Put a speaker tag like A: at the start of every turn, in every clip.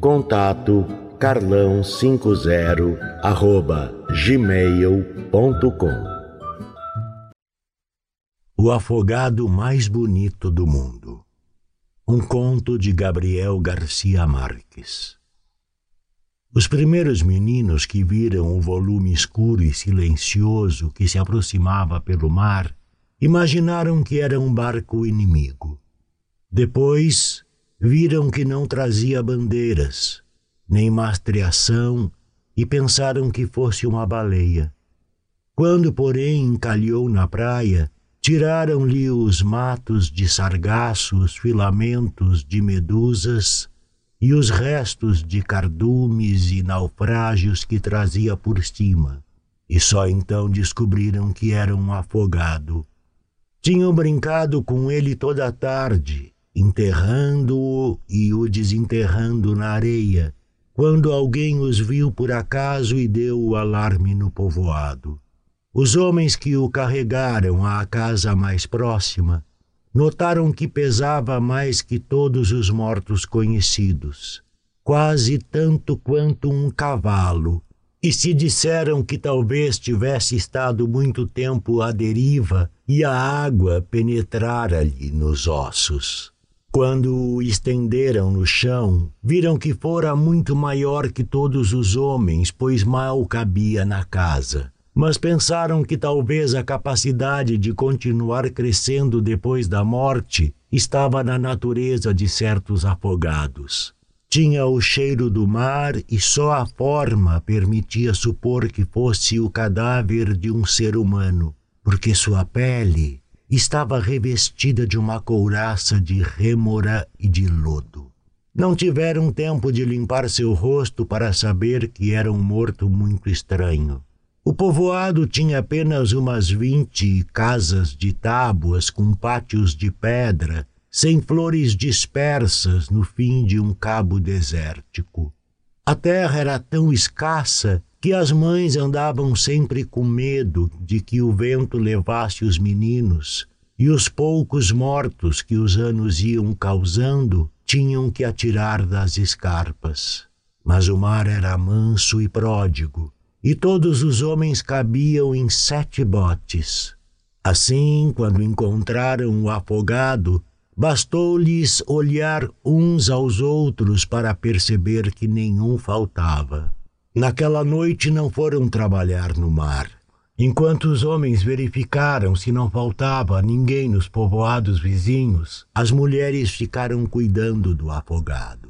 A: Contato carlão50 arroba gmail.com O afogado mais bonito do mundo. Um conto de Gabriel Garcia Marques. Os primeiros meninos que viram o volume escuro e silencioso que se aproximava pelo mar imaginaram que era um barco inimigo. Depois viram que não trazia bandeiras, nem mastreação e pensaram que fosse uma baleia. Quando, porém, encalhou na praia, tiraram-lhe os matos de sargaços, filamentos de medusas e os restos de cardumes e naufrágios que trazia por cima, e só então descobriram que era um afogado. Tinham brincado com ele toda a tarde, enterrando-o e o desenterrando na areia, quando alguém os viu por acaso e deu o alarme no povoado. Os homens que o carregaram à casa mais próxima notaram que pesava mais que todos os mortos conhecidos, quase tanto quanto um cavalo, e se disseram que talvez tivesse estado muito tempo à deriva e a água penetrara-lhe nos ossos. Quando o estenderam no chão, viram que fora muito maior que todos os homens, pois mal cabia na casa. Mas pensaram que talvez a capacidade de continuar crescendo depois da morte estava na natureza de certos afogados. Tinha o cheiro do mar e só a forma permitia supor que fosse o cadáver de um ser humano, porque sua pele estava revestida de uma couraça de rêmora e de lodo. Não tiveram tempo de limpar seu rosto para saber que era um morto muito estranho. O povoado tinha apenas umas vinte casas de tábuas com pátios de pedra, sem flores dispersas no fim de um cabo desértico. A terra era tão escassa que as mães andavam sempre com medo de que o vento levasse os meninos, e os poucos mortos que os anos iam causando tinham que atirar das escarpas. Mas o mar era manso e pródigo, e todos os homens cabiam em sete botes. Assim, quando encontraram o afogado, bastou-lhes olhar uns aos outros para perceber que nenhum faltava. Naquela noite não foram trabalhar no mar. Enquanto os homens verificaram se não faltava ninguém nos povoados vizinhos, as mulheres ficaram cuidando do afogado.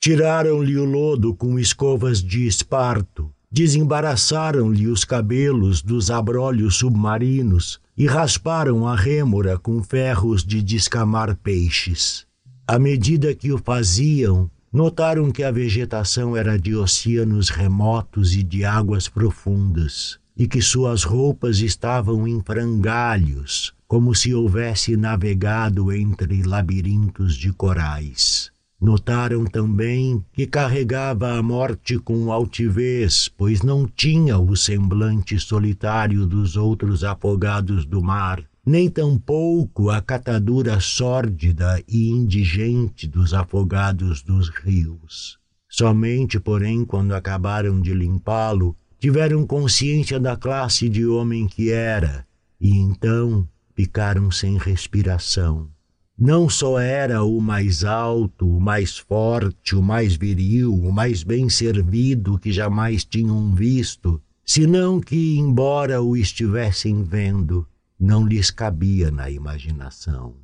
A: Tiraram-lhe o lodo com escovas de esparto, desembaraçaram-lhe os cabelos dos abrolhos submarinos e rasparam a rêmora com ferros de descamar peixes. À medida que o faziam, Notaram que a vegetação era de oceanos remotos e de águas profundas, e que suas roupas estavam em frangalhos, como se houvesse navegado entre labirintos de corais. Notaram também que carregava a morte com altivez, pois não tinha o semblante solitário dos outros afogados do mar, nem tampouco a catadura sórdida e indigente dos afogados dos rios. Somente, porém, quando acabaram de limpá-lo, tiveram consciência da classe de homem que era, e então ficaram sem respiração. Não só era o mais alto, o mais forte, o mais viril, o mais bem servido que jamais tinham visto, senão que, embora o estivessem vendo, não lhes cabia na imaginação.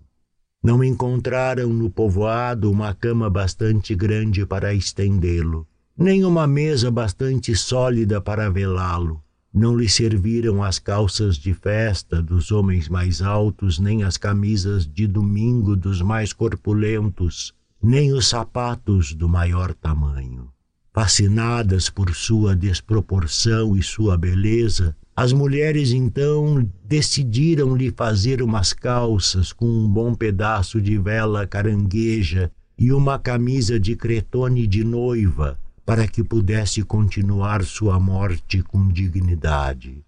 A: Não encontraram no povoado uma cama bastante grande para estendê-lo, nem uma mesa bastante sólida para velá-lo. Não lhe serviram as calças de festa dos homens mais altos, nem as camisas de domingo dos mais corpulentos, nem os sapatos do maior tamanho. Fascinadas por sua desproporção e sua beleza, as mulheres então decidiram lhe fazer umas calças com um bom pedaço de vela carangueja e uma camisa de cretone de noiva, para que pudesse continuar sua morte com dignidade.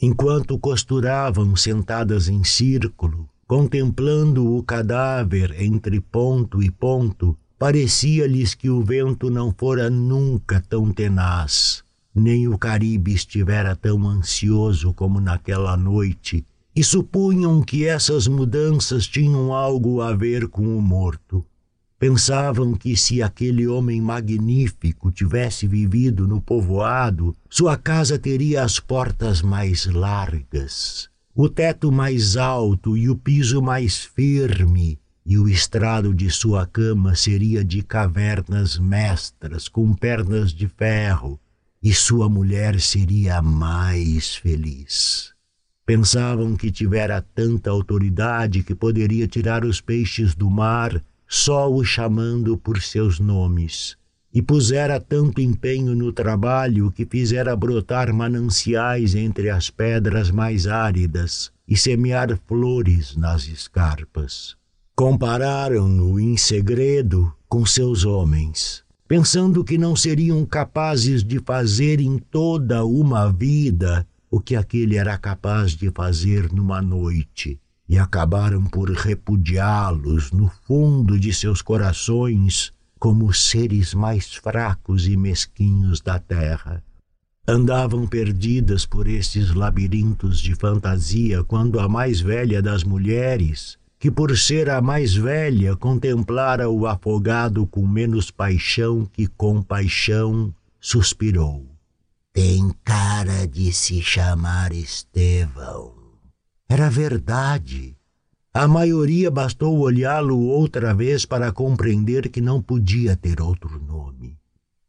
A: Enquanto costuravam sentadas em círculo, contemplando o cadáver entre ponto e ponto, parecia-lhes que o vento não fora nunca tão tenaz nem o Caribe estivera tão ansioso como naquela noite, e supunham que essas mudanças tinham algo a ver com o morto. Pensavam que se aquele homem magnífico tivesse vivido no povoado, sua casa teria as portas mais largas, o teto mais alto e o piso mais firme, e o estrado de sua cama seria de cavernas mestras com pernas de ferro, e sua mulher seria a mais feliz. Pensavam que tivera tanta autoridade que poderia tirar os peixes do mar só os chamando por seus nomes, e pusera tanto empenho no trabalho que fizera brotar mananciais entre as pedras mais áridas e semear flores nas escarpas. Compararam-no em segredo com seus homens pensando que não seriam capazes de fazer em toda uma vida o que aquele era capaz de fazer numa noite, e acabaram por repudiá-los no fundo de seus corações como seres mais fracos e mesquinhos da terra. Andavam perdidas por esses labirintos de fantasia quando a mais velha das mulheres, que por ser a mais velha contemplara o afogado com menos paixão que compaixão, suspirou. Tem cara de se chamar Estevão. Era verdade. A maioria bastou olhá-lo outra vez para compreender que não podia ter outro nome.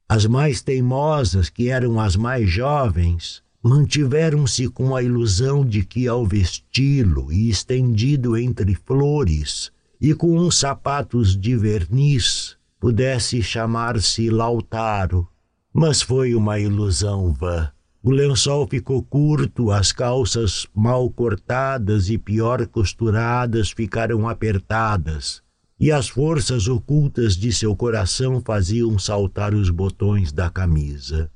A: As mais teimosas, que eram as mais jovens, mantiveram-se com a ilusão de que, ao vesti-lo e estendido entre flores, e com uns sapatos de verniz, pudesse chamar-se Lautaro. Mas foi uma ilusão vã. O lençol ficou curto, as calças mal cortadas e pior costuradas ficaram apertadas, e as forças ocultas de seu coração faziam saltar os botões da camisa.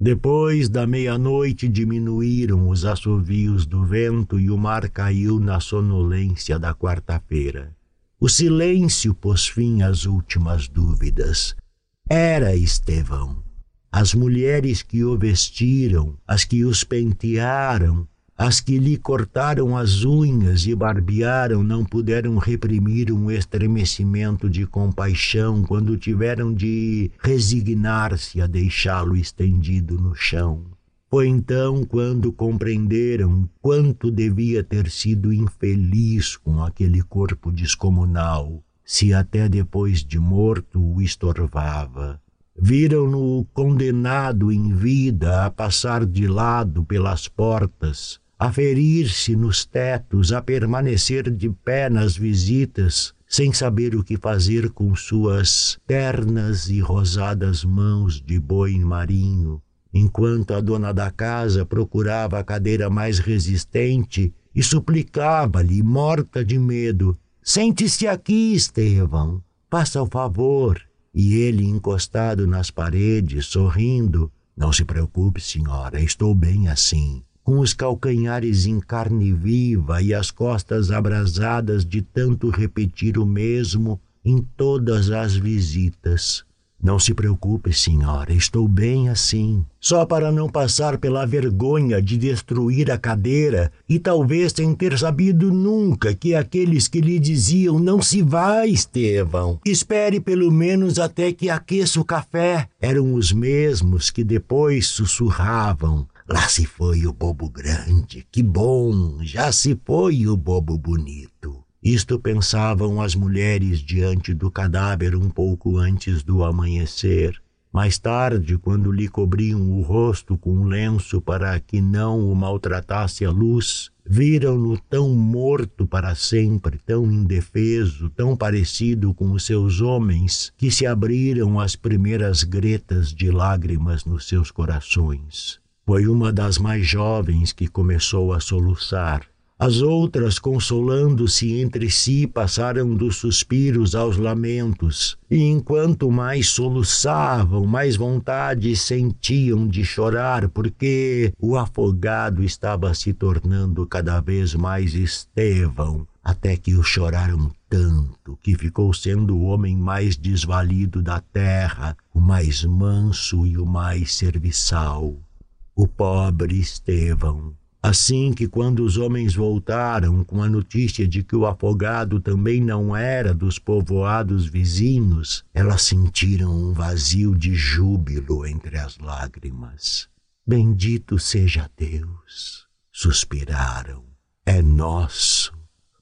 A: Depois da meia-noite diminuíram os assovios do vento e o mar caiu na sonolência da quarta-feira. O silêncio pôs fim às últimas dúvidas. Era Estevão. As mulheres que o vestiram, as que os pentearam, as que lhe cortaram as unhas e barbearam não puderam reprimir um estremecimento de compaixão quando tiveram de resignar-se a deixá-lo estendido no chão. Foi então quando compreenderam quanto devia ter sido infeliz com aquele corpo descomunal, se até depois de morto o estorvava. Viram-no condenado em vida a passar de lado pelas portas, a ferir-se nos tetos, a permanecer de pé nas visitas, sem saber o que fazer com suas ternas e rosadas mãos de boi marinho, enquanto a dona da casa procurava a cadeira mais resistente e suplicava-lhe, morta de medo: Sente-se aqui, Estevão, faça o favor. E ele, encostado nas paredes, sorrindo: Não se preocupe, senhora, estou bem assim com os calcanhares em carne viva e as costas abrasadas de tanto repetir o mesmo em todas as visitas. Não se preocupe, senhora, estou bem assim. Só para não passar pela vergonha de destruir a cadeira e talvez sem ter sabido nunca que aqueles que lhe diziam não se vá, Estevão, espere pelo menos até que aqueça o café, eram os mesmos que depois sussurravam Lá se foi o bobo grande, que bom, já se foi o bobo bonito. Isto pensavam as mulheres diante do cadáver um pouco antes do amanhecer. Mais tarde, quando lhe cobriam o rosto com um lenço para que não o maltratasse a luz, viram-no tão morto para sempre, tão indefeso, tão parecido com os seus homens, que se abriram as primeiras gretas de lágrimas nos seus corações. Foi uma das mais jovens que começou a soluçar. As outras, consolando-se entre si, passaram dos suspiros aos lamentos, e enquanto mais soluçavam, mais vontade sentiam de chorar, porque o afogado estava se tornando cada vez mais Estevão, até que o choraram tanto que ficou sendo o homem mais desvalido da terra, o mais manso e o mais serviçal. O pobre Estevão Assim que, quando os homens voltaram com a notícia de que o afogado também não era dos povoados vizinhos, elas sentiram um vazio de júbilo entre as lágrimas. Bendito seja Deus! Suspiraram. É nosso.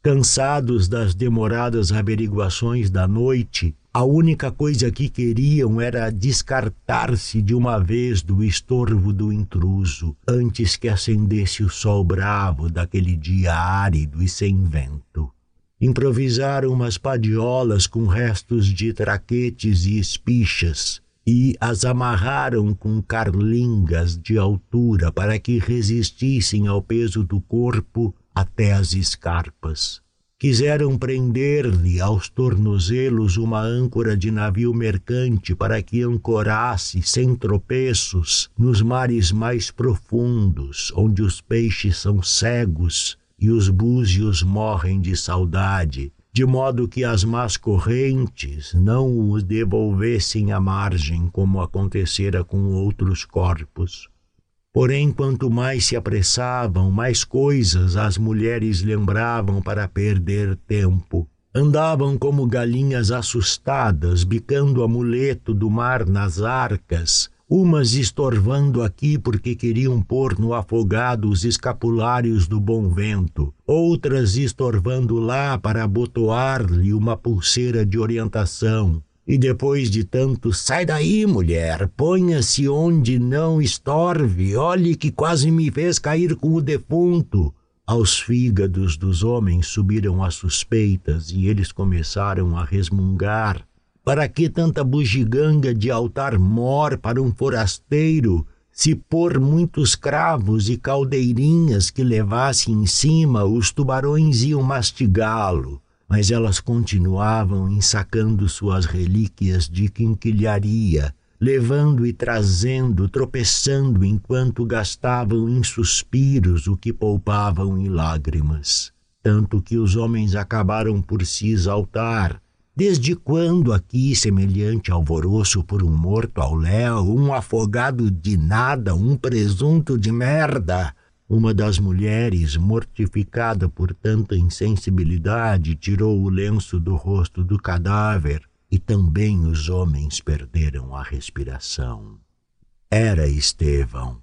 A: Cansados das demoradas averiguações da noite, a única coisa que queriam era descartar-se de uma vez do estorvo do intruso, antes que acendesse o sol bravo daquele dia árido e sem vento. Improvisaram umas padiolas com restos de traquetes e espichas e as amarraram com carlingas de altura para que resistissem ao peso do corpo até as escarpas. Quiseram prender-lhe aos tornozelos uma âncora de navio mercante para que ancorasse sem tropeços nos mares mais profundos, onde os peixes são cegos e os búzios morrem de saudade, de modo que as más correntes não os devolvessem à margem, como acontecera com outros corpos. Porém, quanto mais se apressavam, mais coisas as mulheres lembravam para perder tempo. Andavam como galinhas assustadas, bicando amuleto do mar nas arcas, umas estorvando aqui porque queriam pôr no afogado os escapulários do bom vento, outras estorvando lá para abotoar-lhe uma pulseira de orientação, e depois de tanto, sai daí, mulher, ponha-se onde não estorve, olhe que quase me fez cair com o defunto. Aos fígados dos homens subiram as suspeitas e eles começaram a resmungar. Para que tanta bugiganga de altar mor para um forasteiro? Se por muitos cravos e caldeirinhas que levasse em cima, os tubarões iam mastigá-lo mas elas continuavam ensacando suas relíquias de quinquilharia, levando e trazendo, tropeçando enquanto gastavam em suspiros o que poupavam em lágrimas. Tanto que os homens acabaram por se exaltar. Desde quando aqui, semelhante alvoroço por um morto ao léu, um afogado de nada, um presunto de merda? Uma das mulheres, mortificada por tanta insensibilidade, tirou o lenço do rosto do cadáver e também os homens perderam a respiração. Era Estevão.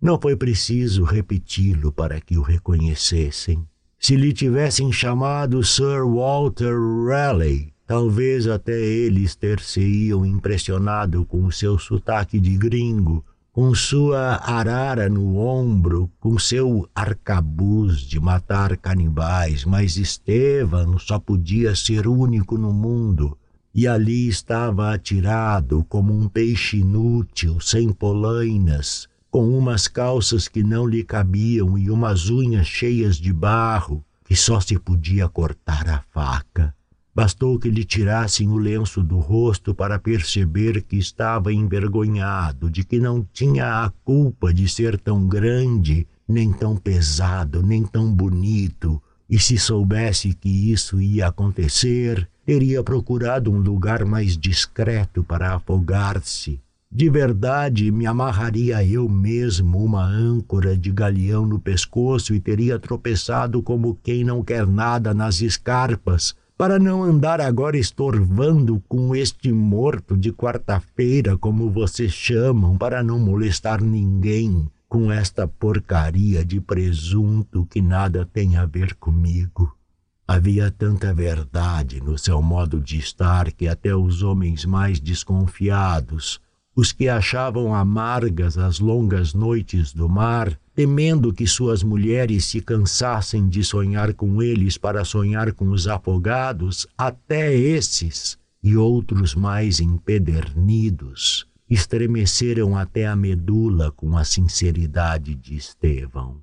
A: Não foi preciso repeti-lo para que o reconhecessem. Se lhe tivessem chamado Sir Walter Raleigh, talvez até eles ter-se-iam impressionado com o seu sotaque de gringo com sua arara no ombro, com seu arcabuz de matar canibais, mas Estevão só podia ser único no mundo. E ali estava atirado como um peixe inútil, sem polainas, com umas calças que não lhe cabiam e umas unhas cheias de barro, que só se podia cortar a faca. Bastou que lhe tirassem o lenço do rosto para perceber que estava envergonhado, de que não tinha a culpa de ser tão grande, nem tão pesado, nem tão bonito. E se soubesse que isso ia acontecer, teria procurado um lugar mais discreto para afogar-se. De verdade, me amarraria eu mesmo uma âncora de galeão no pescoço e teria tropeçado como quem não quer nada nas escarpas para não andar agora estorvando com este morto de quarta-feira, como vocês chamam, para não molestar ninguém, com esta porcaria de presunto que nada tem a ver comigo. Havia tanta verdade no seu modo de estar que até os homens mais desconfiados, os que achavam amargas as longas noites do mar, temendo que suas mulheres se cansassem de sonhar com eles para sonhar com os afogados, até esses e outros mais empedernidos estremeceram até a medula com a sinceridade de Estevão.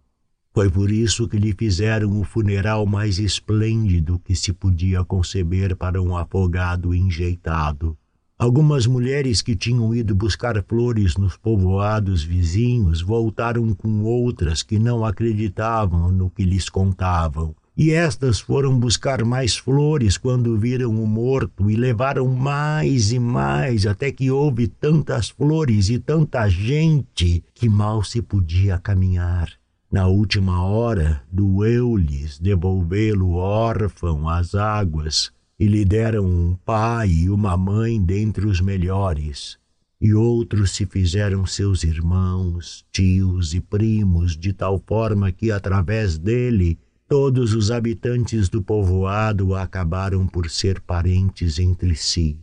A: Foi por isso que lhe fizeram o funeral mais esplêndido que se podia conceber para um afogado enjeitado. Algumas mulheres que tinham ido buscar flores nos povoados vizinhos voltaram com outras que não acreditavam no que lhes contavam e estas foram buscar mais flores quando viram o morto e levaram mais e mais, até que houve tantas flores e tanta gente que mal se podia caminhar. Na última hora, doeu-lhes devolvê-lo órfão às águas, e lhe deram um pai e uma mãe dentre os melhores. E outros se fizeram seus irmãos, tios e primos, de tal forma que, através dele, Todos os habitantes do povoado acabaram por ser parentes entre si.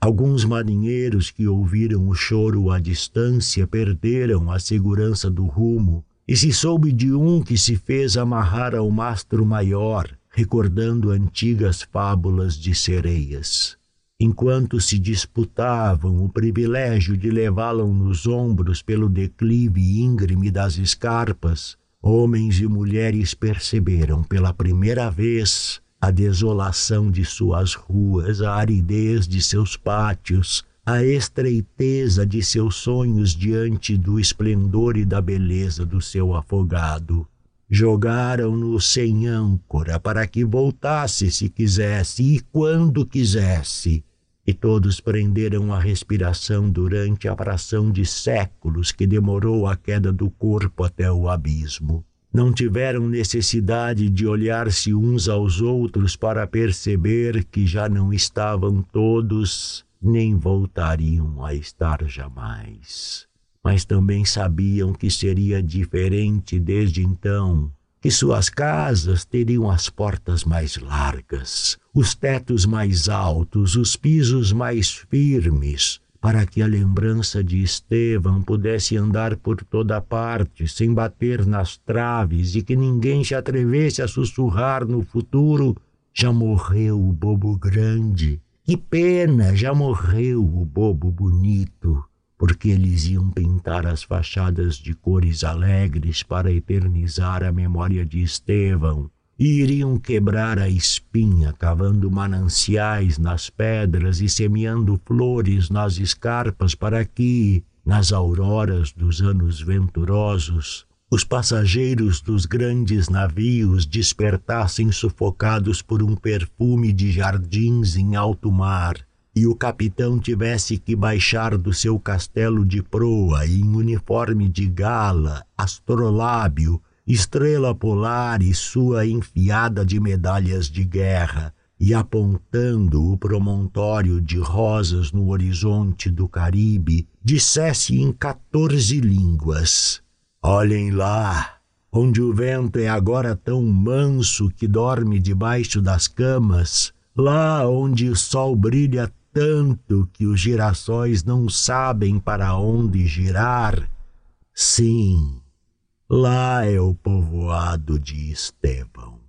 A: Alguns marinheiros que ouviram o choro à distância perderam a segurança do rumo, e se soube de um que se fez amarrar ao mastro maior, recordando antigas fábulas de sereias. Enquanto se disputavam o privilégio de levá-lo nos ombros pelo declive íngreme das escarpas, Homens e mulheres perceberam pela primeira vez a desolação de suas ruas, a aridez de seus pátios, a estreiteza de seus sonhos diante do esplendor e da beleza do seu afogado. Jogaram-no sem âncora para que voltasse se quisesse e quando quisesse e todos prenderam a respiração durante a fração de séculos que demorou a queda do corpo até o abismo. Não tiveram necessidade de olhar-se uns aos outros para perceber que já não estavam todos, nem voltariam a estar jamais. Mas também sabiam que seria diferente desde então que suas casas teriam as portas mais largas, os tetos mais altos, os pisos mais firmes, para que a lembrança de Estevão pudesse andar por toda parte, sem bater nas traves, e que ninguém se atrevesse a sussurrar no futuro: já morreu o bobo grande. Que pena, já morreu o bobo bonito porque eles iam pintar as fachadas de cores alegres para eternizar a memória de Estevão, e iriam quebrar a espinha, cavando mananciais nas pedras e semeando flores nas escarpas, para que, nas auroras dos anos venturosos, os passageiros dos grandes navios despertassem sufocados por um perfume de jardins em alto mar e o capitão tivesse que baixar do seu castelo de proa em uniforme de gala, astrolábio, estrela polar e sua enfiada de medalhas de guerra, e apontando o promontório de rosas no horizonte do Caribe, dissesse em quatorze línguas: Olhem lá, onde o vento é agora tão manso que dorme debaixo das camas, lá onde o sol brilha tanto que os girassóis não sabem para onde girar. Sim, lá é o povoado de Estevão.